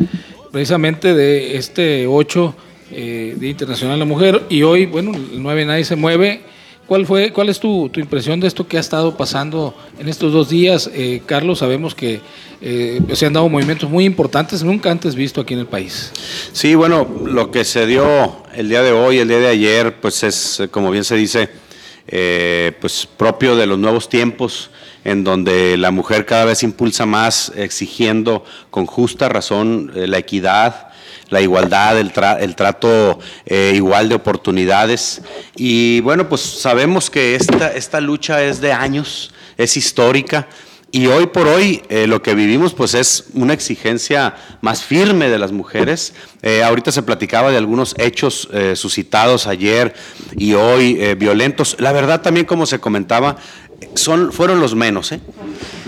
precisamente de este 8 eh, Día Internacional de la Mujer y hoy, bueno, el 9 Nadie se mueve. ¿Cuál, fue, ¿Cuál es tu, tu impresión de esto que ha estado pasando en estos dos días? Eh, Carlos, sabemos que eh, se han dado movimientos muy importantes, nunca antes visto aquí en el país. Sí, bueno, lo que se dio el día de hoy, el día de ayer, pues es, como bien se dice, eh, pues propio de los nuevos tiempos, en donde la mujer cada vez impulsa más, exigiendo con justa razón la equidad, la igualdad, el, tra- el trato eh, igual de oportunidades. Y bueno, pues sabemos que esta, esta lucha es de años, es histórica. Y hoy por hoy eh, lo que vivimos pues es una exigencia más firme de las mujeres. Eh, ahorita se platicaba de algunos hechos suscitados ayer y hoy violentos. La verdad también como se comentaba, fueron los menos, ¿eh?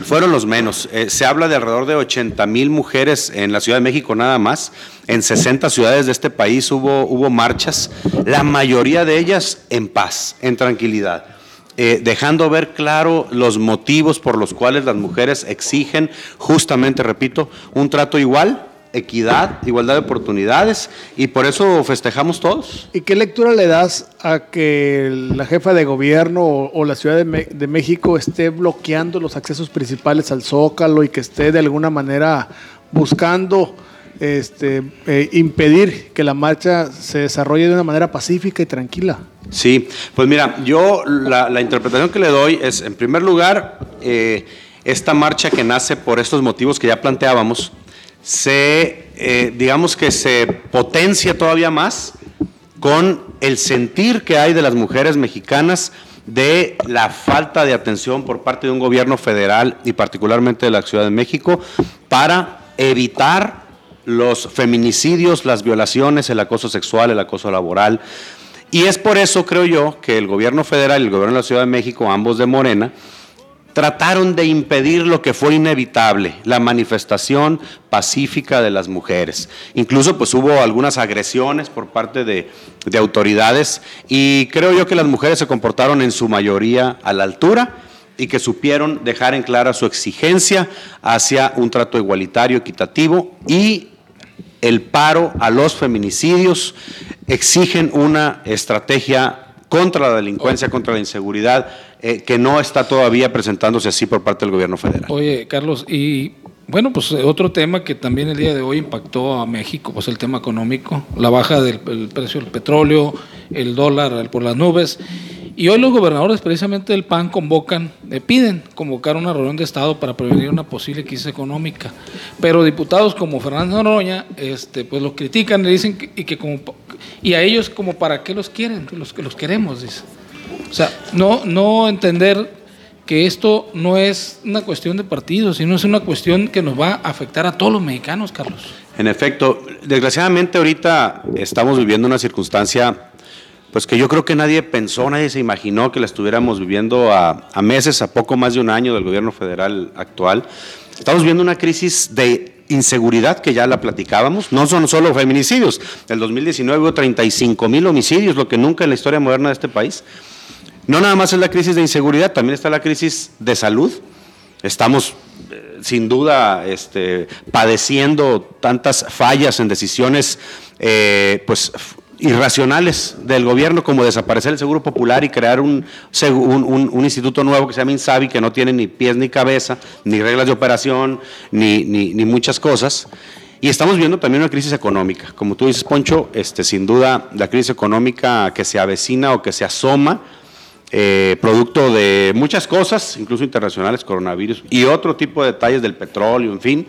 Fueron los menos. Eh, se habla de alrededor de 80 mil mujeres en la Ciudad de México nada más. En 60 ciudades de este país hubo, hubo marchas, la mayoría de ellas en paz, en tranquilidad eh, dejando ver claro los motivos por los cuales las mujeres exigen, justamente, repito, un trato igual, equidad, igualdad de oportunidades, y por eso festejamos todos. ¿Y qué lectura le das a que la jefa de gobierno o, o la Ciudad de, Me- de México esté bloqueando los accesos principales al Zócalo y que esté de alguna manera buscando este, eh, impedir que la marcha se desarrolle de una manera pacífica y tranquila? Sí, pues mira, yo la, la interpretación que le doy es, en primer lugar, eh, esta marcha que nace por estos motivos que ya planteábamos, se, eh, digamos que se potencia todavía más con el sentir que hay de las mujeres mexicanas de la falta de atención por parte de un gobierno federal y particularmente de la Ciudad de México para evitar los feminicidios, las violaciones, el acoso sexual, el acoso laboral. Y es por eso, creo yo, que el gobierno federal y el gobierno de la Ciudad de México, ambos de Morena, trataron de impedir lo que fue inevitable, la manifestación pacífica de las mujeres. Incluso pues hubo algunas agresiones por parte de, de autoridades y creo yo que las mujeres se comportaron en su mayoría a la altura y que supieron dejar en clara su exigencia hacia un trato igualitario, equitativo y el paro a los feminicidios, exigen una estrategia contra la delincuencia, contra la inseguridad, eh, que no está todavía presentándose así por parte del gobierno federal. Oye, Carlos, y bueno, pues eh, otro tema que también el día de hoy impactó a México, pues el tema económico, la baja del el precio del petróleo, el dólar por las nubes. Y hoy los gobernadores precisamente del PAN convocan, eh, piden convocar una reunión de Estado para prevenir una posible crisis económica. Pero diputados como Fernando Noroña, este, pues los critican, le dicen y que como y a ellos como para qué los quieren, los que los queremos, dice. O sea, no, no entender que esto no es una cuestión de partidos, sino es una cuestión que nos va a afectar a todos los mexicanos, Carlos. En efecto, desgraciadamente ahorita estamos viviendo una circunstancia, pues que yo creo que nadie pensó, nadie se imaginó que la estuviéramos viviendo a, a meses, a poco más de un año del gobierno federal actual. Estamos viviendo una crisis de inseguridad que ya la platicábamos, no son solo feminicidios, el 2019 hubo 35 mil homicidios, lo que nunca en la historia moderna de este país. No nada más es la crisis de inseguridad, también está la crisis de salud. Estamos eh, sin duda este, padeciendo tantas fallas en decisiones eh, pues, irracionales del gobierno como desaparecer el Seguro Popular y crear un, un, instituto nuevo que se llama INSABI que no tiene ni pies ni cabeza, ni reglas de operación, ni muchas cosas. Y estamos viendo también una crisis económica. Como tú dices, Poncho, este, sin duda la crisis económica que se avecina o que se asoma, eh, producto de muchas cosas, incluso internacionales, coronavirus y otro tipo de detalles del petróleo, en fin.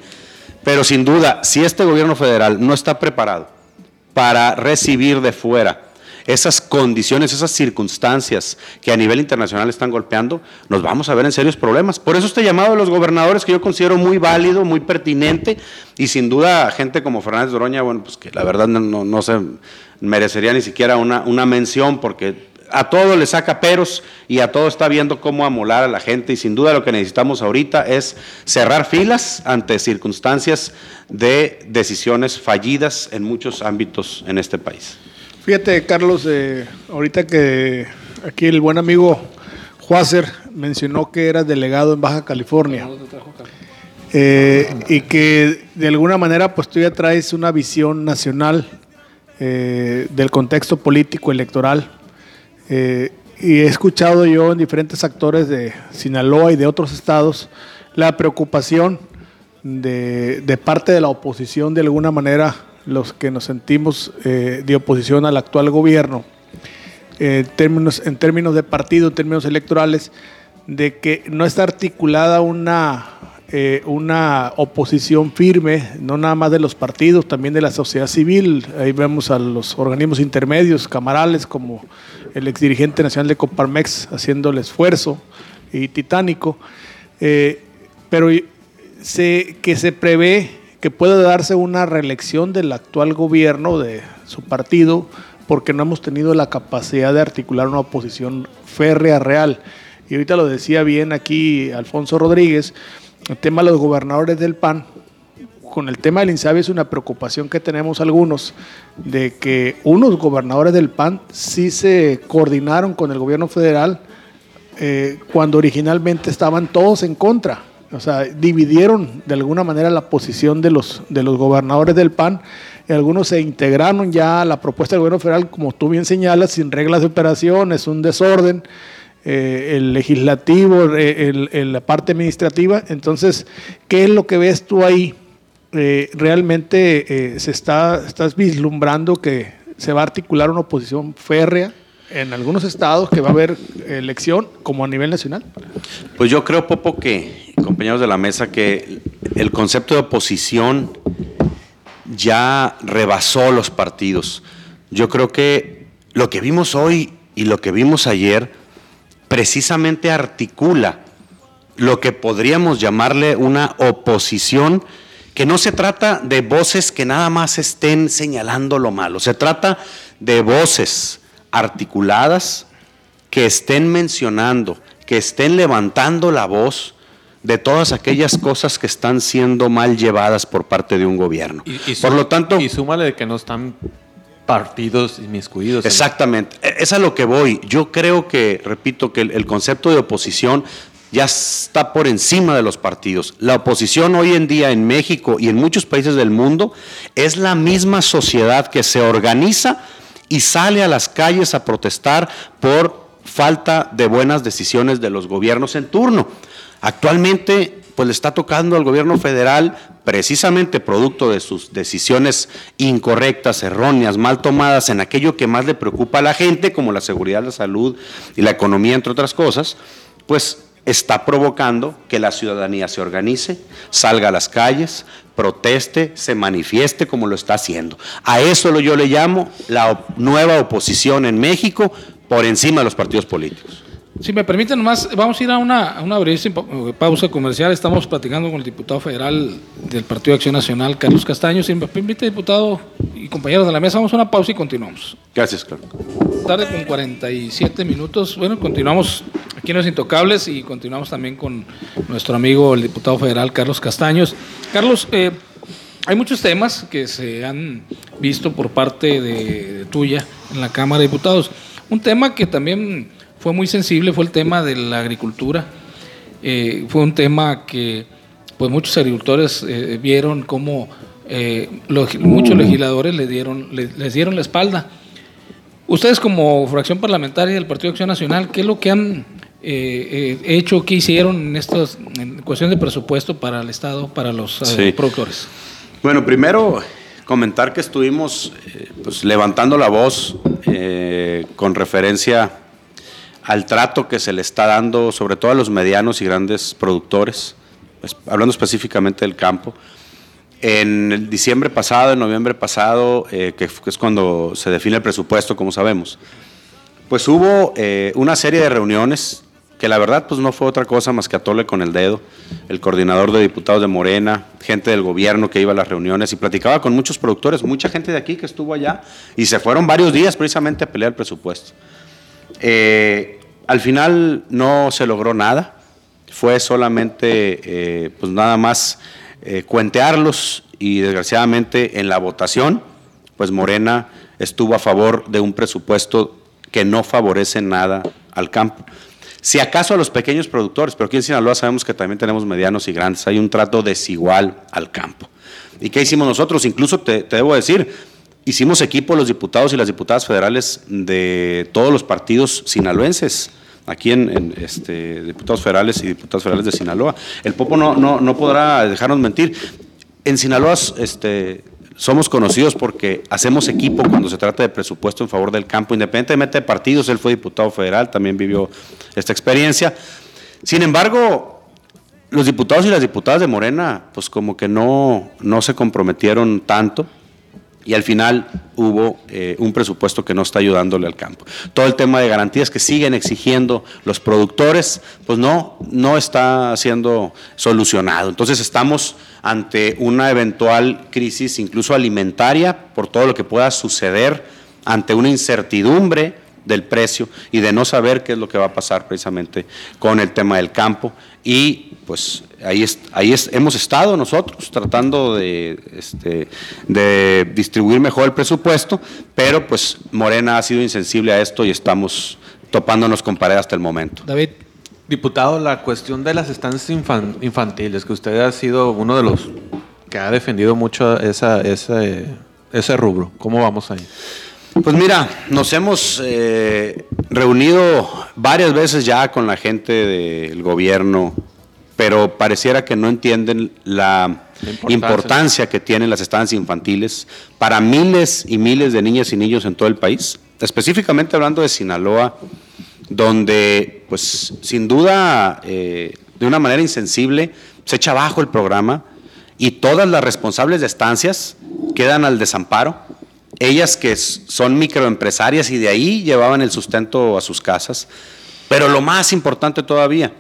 Pero sin duda, si este gobierno federal no está preparado para recibir de fuera esas condiciones, esas circunstancias que a nivel internacional están golpeando, nos vamos a ver en serios problemas. Por eso este llamado de los gobernadores que yo considero muy válido, muy pertinente, y sin duda gente como Fernández Doroña, bueno, pues que la verdad no, no, se merecería ni siquiera una, una mención porque a todo le saca peros y a todo está viendo cómo amolar a la gente y sin duda lo que necesitamos ahorita es cerrar filas ante circunstancias de decisiones fallidas en muchos ámbitos en este país. Fíjate, Carlos, eh, ahorita que aquí el buen amigo Juácer mencionó que era delegado en Baja California eh, y que de alguna manera pues tú ya traes una visión nacional eh, del contexto político electoral y he escuchado yo en diferentes actores de Sinaloa y de otros estados la preocupación de, parte de la oposición de alguna manera los que nos sentimos eh, de oposición al actual gobierno, en, términos, en términos de partido, en términos electorales, de que no está articulada una, eh, una oposición firme, no nada más de los partidos, también de la sociedad civil. Ahí vemos a los organismos intermedios, camarales, como el exdirigente nacional de Coparmex haciendo el esfuerzo y titánico. Eh, pero se, que se prevé que puede darse una reelección del actual gobierno de su partido porque no hemos tenido la capacidad de articular una oposición férrea real. Y ahorita lo decía bien aquí Alfonso Rodríguez, el tema de los gobernadores del PAN, con el tema del INSABI es una preocupación que tenemos algunos de que unos gobernadores del PAN sí se coordinaron con el gobierno federal eh, cuando originalmente estaban todos en contra o sea, dividieron de alguna manera la posición de los, de los gobernadores del PAN. Y algunos se integraron ya a la propuesta del gobierno federal, como tú bien señalas, sin reglas de operación, es un desorden. Eh, el legislativo, eh, la parte administrativa. Entonces, ¿qué es lo que ves tú ahí? Eh, realmente se está, estás vislumbrando que se va a articular una oposición férrea en algunos estados que va a haber elección como a nivel nacional? Pues yo creo, Popo, que, compañeros de la mesa, que el concepto de oposición ya rebasó los partidos. Yo creo que lo que vimos hoy y lo que vimos ayer precisamente articula lo que podríamos llamarle una oposición que no se trata de voces que nada más estén señalando lo malo, se trata de voces articuladas que estén mencionando, que estén levantando la voz de todas aquellas cosas que están siendo mal llevadas por parte de un gobierno. Y, por lo tanto, y súmale de que no están partidos inmiscuidos. Exactamente, e, es a lo que voy. Yo creo que, repito, que el concepto de oposición ya está por encima de los partidos. La oposición hoy en día en México y en muchos países del mundo es la misma sociedad que se organiza y sale a las calles a protestar por falta de buenas decisiones de los gobiernos en turno. Actualmente, pues le está tocando al gobierno federal, precisamente producto de sus decisiones incorrectas, erróneas, mal tomadas en aquello que más le preocupa a la gente, como la seguridad, la salud y la economía, entre otras cosas, pues está provocando que la ciudadanía se organice, salga a las calles, proteste, se manifieste como lo está haciendo. A eso yo le llamo la nueva oposición en México por encima de los partidos políticos. Si me permiten, nomás vamos a ir a una, a una breve pausa comercial. Estamos platicando con el diputado federal del Partido de Acción Nacional, Carlos Castaño. Si me permite, diputado y compañeros de la mesa, vamos a una pausa y continuamos. Gracias, Carlos. Tarde con 47 minutos. Bueno, continuamos aquí en Los Intocables y continuamos también con nuestro amigo, el diputado federal, Carlos Castaños. Carlos, eh, hay muchos temas que se han visto por parte de tuya en la Cámara de Diputados. Un tema que también fue muy sensible fue el tema de la agricultura. Eh, fue un tema que pues muchos agricultores eh, vieron cómo eh, muchos legisladores les dieron, les, dieron la espalda. Ustedes como fracción parlamentaria del Partido de Acción Nacional, ¿qué es lo que han hecho, qué hicieron en, estos, en cuestión de presupuesto para el Estado, para los productores? Bueno, primero comentar que estuvimos eh, pues, levantando la voz con referencia al trato que se le está dando, sobre todo a los medianos y grandes productores, hablando específicamente del campo. En el diciembre pasado, en noviembre pasado, eh, que es cuando se define el presupuesto, como sabemos, pues hubo eh, una serie de reuniones que la verdad pues no fue otra cosa más que atole con el dedo, el coordinador de diputados de Morena, gente del gobierno que iba a las reuniones y platicaba con muchos productores, mucha gente de aquí que estuvo allá y se fueron varios días precisamente a pelear el presupuesto. Eh, al final no se logró nada, fue solamente eh, pues nada más eh, cuentearlos y desgraciadamente en la votación, pues Morena estuvo a favor de un presupuesto que no favorece nada al campo. Si acaso a los pequeños productores, pero aquí en Sinaloa sabemos que también tenemos medianos y grandes, hay un trato desigual al campo. ¿Y qué hicimos nosotros? Incluso te, te debo decir, hicimos equipo los diputados y las diputadas federales de todos los partidos sinaloenses, aquí en, este, diputados federales y diputados federales de Sinaloa. El Popo no, no, no podrá dejarnos mentir. En Sinaloa este, somos conocidos porque hacemos equipo cuando se trata de presupuesto en favor del campo, independientemente de partidos. Él fue diputado federal, también vivió esta experiencia. Sin embargo, los diputados y las diputadas de Morena, pues como que no, no se comprometieron tanto y al final hubo eh, un presupuesto que no está ayudándole al campo. Todo el tema de garantías que siguen exigiendo los productores, pues no, no está siendo solucionado. Entonces estamos ante una eventual crisis incluso alimentaria por todo lo que pueda suceder, ante una incertidumbre del precio y de no saber qué es lo que va a pasar precisamente con el tema del campo. Y pues ahí, es, ahí es, hemos estado nosotros tratando de, este, de distribuir mejor el presupuesto, pero pues Morena ha sido insensible a esto y estamos topándonos con pared hasta el momento. David. Diputado, la cuestión de las estancias infan- infantiles, que usted ha sido uno de los que ha defendido mucho esa, ese, ese rubro. ¿Cómo vamos ahí? Pues mira, nos hemos eh, reunido varias veces ya con la gente del gobierno, pero pareciera que no entienden la importancia. importancia que tienen las estancias infantiles para miles y miles de niñas y niños en todo el país, específicamente hablando de Sinaloa, donde pues sin duda eh, de una manera insensible se echa abajo el programa y todas las responsables de estancias quedan al desamparo. Ellas que son microempresarias y de ahí llevaban el sustento a sus casas. Pero lo más importante todavía,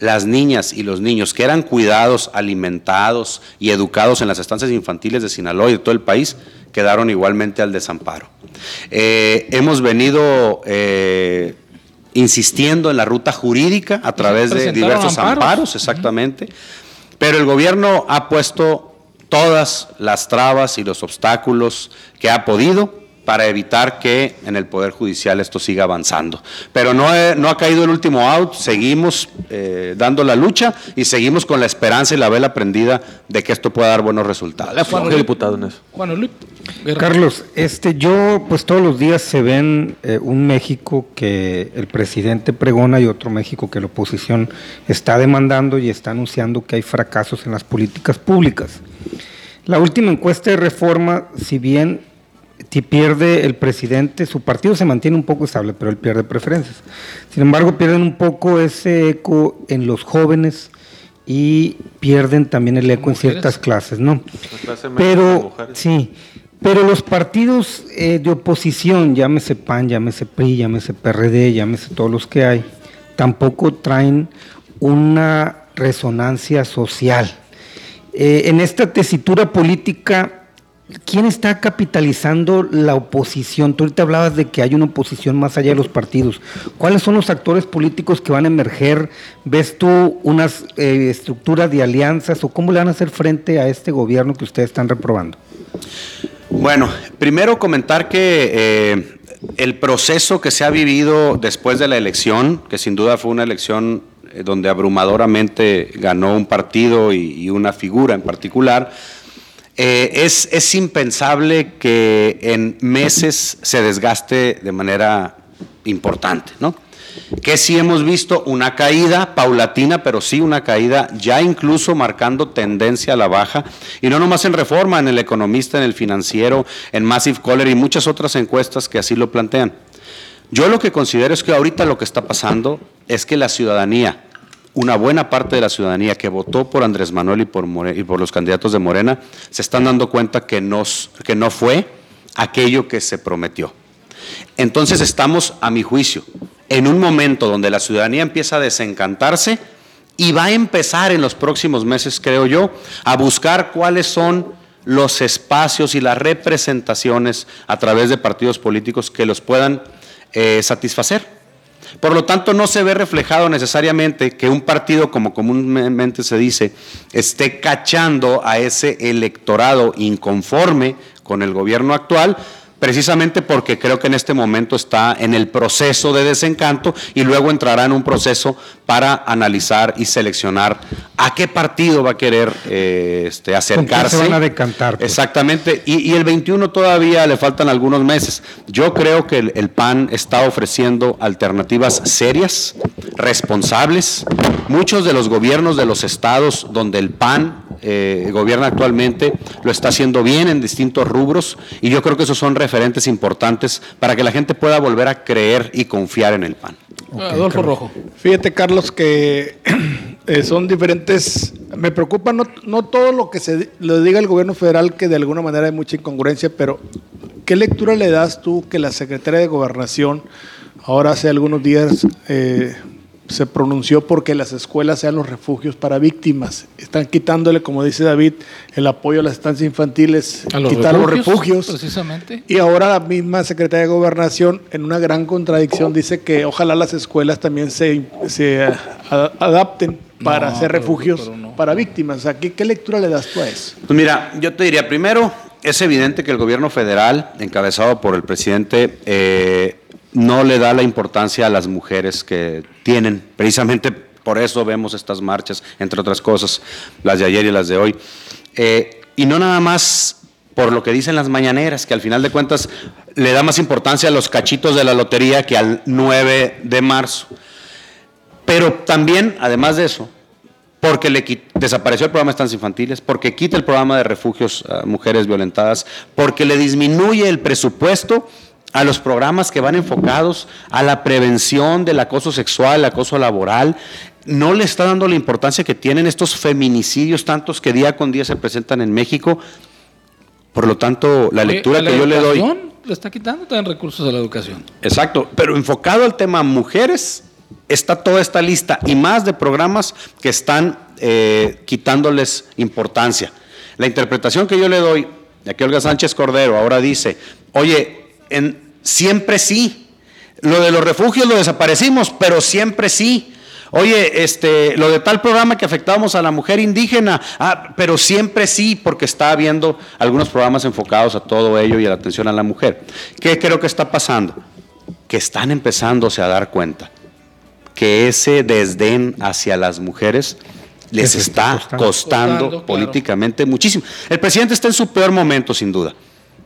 las niñas y los niños que eran cuidados, alimentados y educados en las estancias infantiles de Sinaloa y de todo el país, quedaron igualmente al desamparo. Eh, hemos venido eh, insistiendo en la ruta jurídica a través de diversos amparos. amparos, exactamente, pero el gobierno ha puesto todas las trabas y los obstáculos que ha podido para evitar que en el Poder Judicial esto siga avanzando. Pero no, he- no ha caído el último out, seguimos eh, dando la lucha y seguimos con la esperanza y la vela prendida de que esto pueda dar buenos resultados. ¿Qué diputado en eso? Juan Luis. Carlos, este, yo, pues todos los días se ven eh, un México que el presidente pregona y otro México que la oposición está demandando y está anunciando que hay fracasos en las políticas públicas. La última encuesta de reforma, si bien si pierde el presidente, su partido se mantiene un poco estable, pero él pierde preferencias. Sin embargo, pierden un poco ese eco en los jóvenes y pierden también el eco en ciertas clases, ¿no? Clase de Pero, sí, pero los partidos eh, de oposición, llámese PAN, llámese PRI, llámese PRD, llámese todos los que hay, tampoco traen una resonancia social. Eh, en esta tesitura política, ¿quién está capitalizando la oposición? Tú ahorita hablabas de que hay una oposición más allá de los partidos. ¿Cuáles son los actores políticos que van a emerger? ¿Ves tú unas eh, estructuras de alianzas o cómo le van a hacer frente a este gobierno que ustedes están reprobando? Bueno, primero comentar que eh, el proceso que se ha vivido después de la elección, que sin duda fue una elección eh, donde abrumadoramente ganó un partido y, y una figura en particular, eh, es, es impensable que en meses se desgaste de manera importante, ¿no? que sí hemos visto una caída paulatina, pero sí una caída ya incluso marcando tendencia a la baja, y no nomás en Reforma, en el Economista, en el Financiero, en Massive Caller y muchas otras encuestas que así lo plantean. Yo lo que considero es que ahorita lo que está pasando es que la ciudadanía, una buena parte de la ciudadanía que votó por Andrés Manuel y por, More- y por los candidatos de Morena, se están dando cuenta que que no fue aquello que se prometió. Entonces estamos, a mi juicio, en un momento donde la ciudadanía empieza a desencantarse y va a empezar en los próximos meses, creo yo, a buscar cuáles son los espacios y las representaciones a través de partidos políticos que los puedan eh, satisfacer. Por lo tanto, no se ve reflejado necesariamente que un partido, como comúnmente se dice, esté cachando a ese electorado inconforme con el gobierno actual, precisamente porque creo que en este momento está en el proceso de desencanto y luego entrará en un proceso para analizar y seleccionar a qué partido va a querer eh, este, ¿Con qué acercarse. se van a decantar? pues? Exactamente, y, y el 21 todavía le faltan algunos meses. Yo creo que el, el PAN está ofreciendo alternativas serias, responsables. Muchos de los gobiernos de los estados donde el PAN eh, gobierna actualmente lo está haciendo bien en distintos rubros y yo creo que esos son referentes importantes para que la gente pueda volver a creer y confiar en el PAN. Adolfo Rojo. Fíjate, Carlos, que [clears throat] eh, son diferentes. Me preocupa no, no todo lo que se le diga el gobierno federal, que de alguna manera hay mucha incongruencia, pero ¿qué lectura le das tú que la secretaria de Gobernación ahora hace algunos días eh, se pronunció porque las escuelas sean los refugios para víctimas? Están quitándole, como dice David, el apoyo a las estancias infantiles, A los quitar los refugios, refugios. Precisamente. Y ahora la misma secretaria de Gobernación, en una gran contradicción, dice que ojalá las escuelas también se, se a- adapten para No, hacer refugios pero no. para víctimas. ¿qué, qué lectura le das tú a eso? Pues mira, yo te diría, primero, es evidente que el gobierno federal, encabezado por el presidente, eh, no le da la importancia a las mujeres que tienen. Precisamente por eso vemos estas marchas, entre otras cosas, las de ayer y las de hoy. Eh, y no nada más por lo que dicen las mañaneras, que al final de cuentas le da más importancia a los cachitos de la lotería que al 9 de marzo. Pero también, además de eso, porque le desapareció el programa de estancias infantiles, porque quita el programa de refugios a mujeres violentadas, porque le disminuye el presupuesto a los programas que van enfocados a la prevención del acoso sexual, el acoso laboral, no le está dando la importancia que tienen estos feminicidios tantos que día con día se presentan en México. Por lo tanto, la lectura la que yo le doy... educación Le está quitando también recursos a la educación. Exacto, pero enfocado al tema mujeres, está toda esta lista y más de programas que están eh, quitándoles importancia. La interpretación que yo le doy, de que Olga Sánchez Cordero ahora dice, oye, en, siempre sí, lo de los refugios lo desaparecimos, pero siempre sí. Oye, este, lo de tal programa que afectábamos a la mujer indígena, ah, pero siempre sí, porque está habiendo algunos programas enfocados a todo ello y a la atención a la mujer. ¿Qué creo que está pasando? Que están empezándose a dar cuenta que ese desdén hacia las mujeres les está costando, costando. Costando, claro. políticamente muchísimo. El presidente está en su peor momento, sin duda.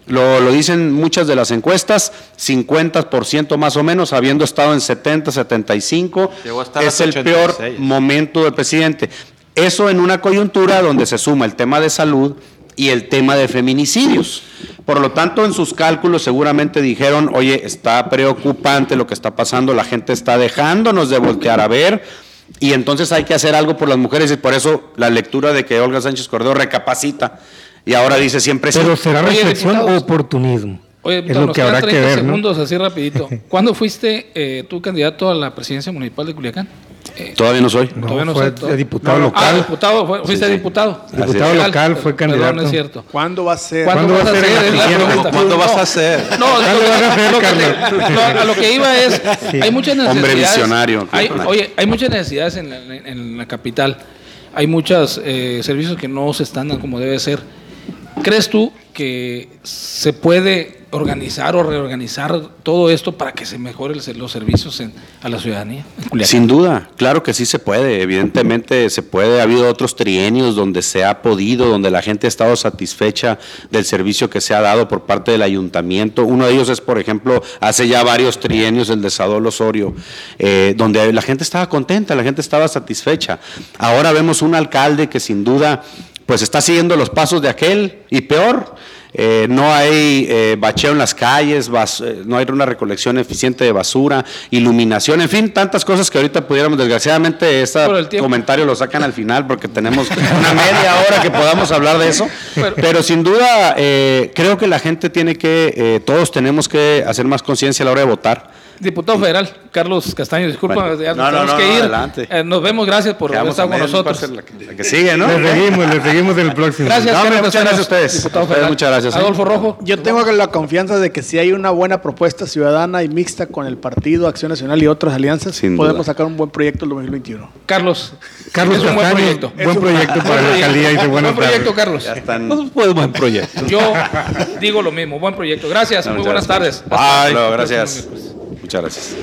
Lo, lo dicen muchas de las encuestas, 50% más o menos, habiendo estado en 70, 75, Llegó hasta es el peor 86. momento del presidente. Eso en una coyuntura donde se suma el tema de salud y el tema de feminicidios. Por lo tanto, en sus cálculos seguramente dijeron, oye, está preocupante lo que está pasando, la gente está dejándonos de voltear a ver y entonces hay que hacer algo por las mujeres y por eso la lectura de que Olga Sánchez Cordero recapacita y ahora dice siempre sí. Pero será Oye, reflexión o oportunismo. Oye, es lo nos que habrá que 30 ver, ¿no? segundos, así rapidito. [laughs] ¿Cuándo fuiste eh, tú candidato a la presidencia municipal de Culiacán? Eh, Todavía no soy. No, todavía no fue de diputado No, local. Ah, diputado, fue- fuiste sí. diputado. Diputado Local, local, fue perdón, candidato. no es cierto. ¿Cuándo va a ser? ¿Cuándo. ¿Cuándo No, vas a? No, ¿Cuándo lo que- vas a hacer, lo que Carlos? te- no, a lo que iba es, [laughs] hay muchas necesidades. Hombre visionario. Hay- oye, hay muchas necesidades en la, en la capital. Hay muchos servicios que no se están como debe ser. ¿Crees tú que se puede organizar o reorganizar todo esto para que se mejoren los servicios a la ciudadanía? Sin duda, claro que sí se puede. Evidentemente se puede. Ha habido otros trienios donde se ha podido, donde la gente ha estado satisfecha del servicio que se ha dado por parte del ayuntamiento. Uno de ellos es, por ejemplo, hace ya varios trienios el de Sadol Osorio, eh, donde la gente estaba contenta, la gente estaba satisfecha. Ahora vemos un alcalde que sin duda pues está siguiendo los pasos de aquel y peor. eh, no hay eh, bacheo en las calles, eh, no hay una recolección eficiente de basura, iluminación, en fin, tantas cosas que ahorita pudiéramos, desgraciadamente, este comentario lo sacan al final porque tenemos [laughs] una media hora que podamos hablar de eso. Pero- Pero sin duda, eh, creo que la gente tiene que, eh, todos tenemos que hacer más conciencia a la hora de votar. Diputado federal, Carlos Castaño, disculpa, Bueno, ya nos no, no, tenemos no, que ir. adelante. Eh, nos vemos, gracias por haber Quedamos estado a con nosotros. la que, la que sigue, ¿no? Le seguimos, le seguimos el próximo. Gracias, No, hombre, Carlos muchas Castaño, gracias a ustedes. diputado Ustedes, federal. muchas gracias. Adolfo Rojo. Yo tengo la confianza de que si hay una buena propuesta ciudadana y mixta con el partido, Acción Nacional y otras alianzas, Sin podemos duda. sacar un buen proyecto el 2021. Carlos. Carlos es un buen Castaño, proyecto. buen proyecto para la alcaldía. Dice Buen proyecto. Carlos. Están- Pues buen proyecto. Yo digo lo mismo, buen proyecto. Gracias, No, muy buenas gracias. tardes. Hasta luego, gracias. Muchas gracias.